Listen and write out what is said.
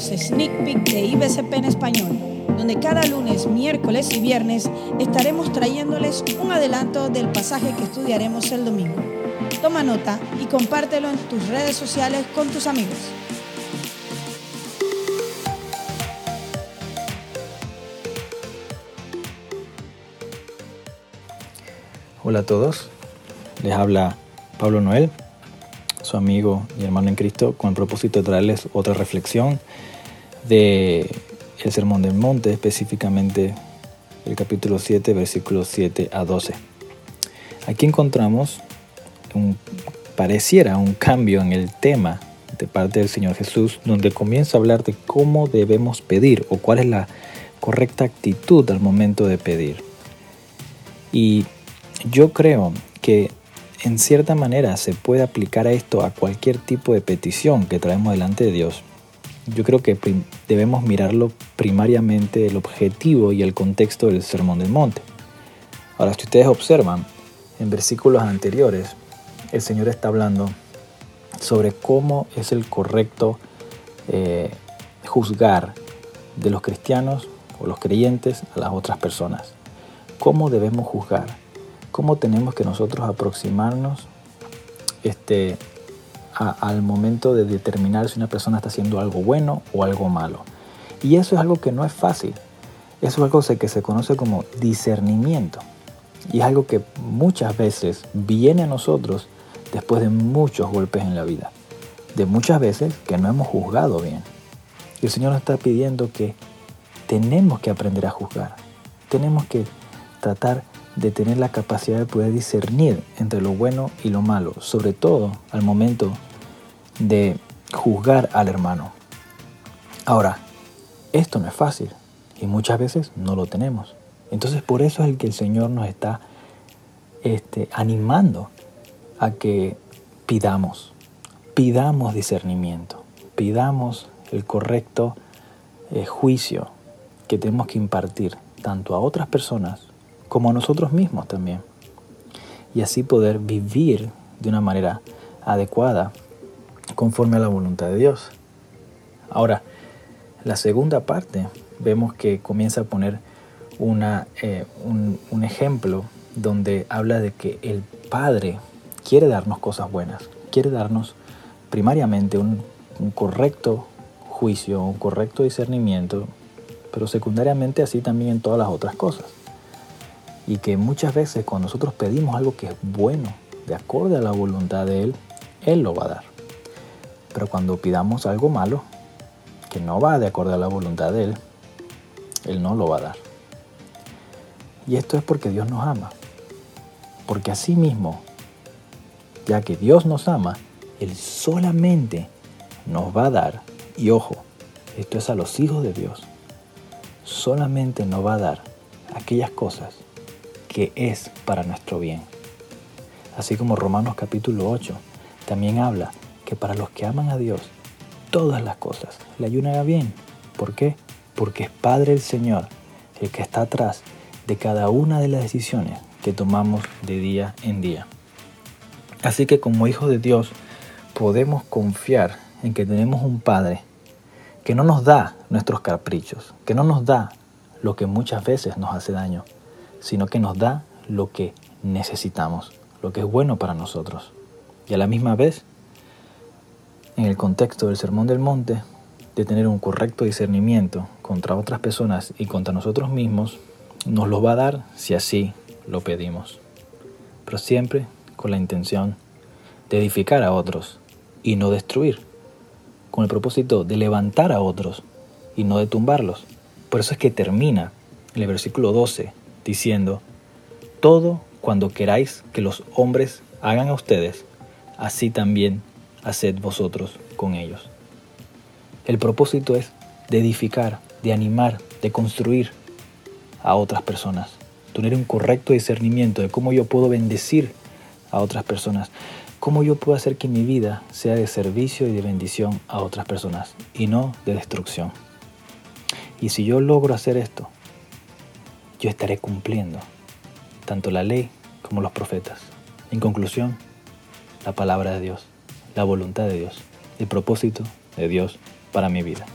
los sneak peek de IBCP en español, donde cada lunes, miércoles y viernes estaremos trayéndoles un adelanto del pasaje que estudiaremos el domingo. Toma nota y compártelo en tus redes sociales con tus amigos. Hola a todos, les habla Pablo Noel, su amigo y hermano en Cristo, con el propósito de traerles otra reflexión de el Sermón del Monte, específicamente el capítulo 7, versículos 7 a 12. Aquí encontramos un, pareciera un cambio en el tema de parte del Señor Jesús, donde comienza a hablar de cómo debemos pedir o cuál es la correcta actitud al momento de pedir. Y yo creo que en cierta manera se puede aplicar a esto a cualquier tipo de petición que traemos delante de Dios. Yo creo que debemos mirarlo primariamente el objetivo y el contexto del Sermón del Monte. Ahora, si ustedes observan, en versículos anteriores, el Señor está hablando sobre cómo es el correcto eh, juzgar de los cristianos o los creyentes a las otras personas. ¿Cómo debemos juzgar? cómo tenemos que nosotros aproximarnos este, al momento de determinar si una persona está haciendo algo bueno o algo malo. Y eso es algo que no es fácil. Eso es algo que se conoce como discernimiento. Y es algo que muchas veces viene a nosotros después de muchos golpes en la vida. De muchas veces que no hemos juzgado bien. Y el Señor nos está pidiendo que tenemos que aprender a juzgar. Tenemos que tratar de tener la capacidad de poder discernir entre lo bueno y lo malo, sobre todo al momento de juzgar al hermano. Ahora, esto no es fácil y muchas veces no lo tenemos. Entonces por eso es el que el Señor nos está este, animando a que pidamos, pidamos discernimiento, pidamos el correcto eh, juicio que tenemos que impartir tanto a otras personas como nosotros mismos también. Y así poder vivir de una manera adecuada conforme a la voluntad de Dios. Ahora, la segunda parte vemos que comienza a poner una, eh, un, ejemplo donde habla de que el Padre quiere darnos cosas buenas, quiere darnos primariamente un, un correcto juicio, un correcto discernimiento, pero secundariamente así también en todas las otras cosas. Y que muchas veces cuando nosotros pedimos algo que es bueno, de acorde a la voluntad de Él, Él lo va a dar. Pero cuando pidamos algo malo, que no va de acuerdo a la voluntad de Él, Él no lo va a dar. Y esto es porque Dios nos ama. Porque así mismo, ya que Dios nos ama, Él solamente nos va a dar, y ojo, esto es a los hijos de Dios, solamente nos va a dar aquellas cosas que es para nuestro bien. Así como Romanos capítulo 8 también habla que para los que aman a Dios, todas las cosas le ayudan bien. ¿Por qué? Porque es Padre el Señor el que está atrás de cada una de las decisiones que tomamos de día en día. Así que como hijos de Dios podemos confiar en que tenemos un Padre que no nos da nuestros caprichos, que no nos da lo que muchas veces nos hace daño, sino que nos da lo que necesitamos, lo que es bueno para nosotros. Y a la misma vez, en el contexto del Sermón del Monte, de tener un correcto discernimiento contra otras personas y contra nosotros mismos, nos lo va a dar si así lo pedimos. Pero siempre con la intención de edificar a otros y no destruir, con el propósito de levantar a otros y no de tumbarlos. Por eso es que termina en el versículo 12 diciendo, todo cuando queráis que los hombres hagan a ustedes, así también haced vosotros con ellos. El propósito es de edificar, de animar, de construir a otras personas, tener un correcto discernimiento de cómo yo puedo bendecir a otras personas, cómo yo puedo hacer que mi vida sea de servicio y de bendición a otras personas y no de destrucción. Y si yo logro hacer esto, yo estaré cumpliendo tanto la ley como los profetas. En conclusión, la palabra de Dios, la voluntad de Dios, el propósito de Dios para mi vida.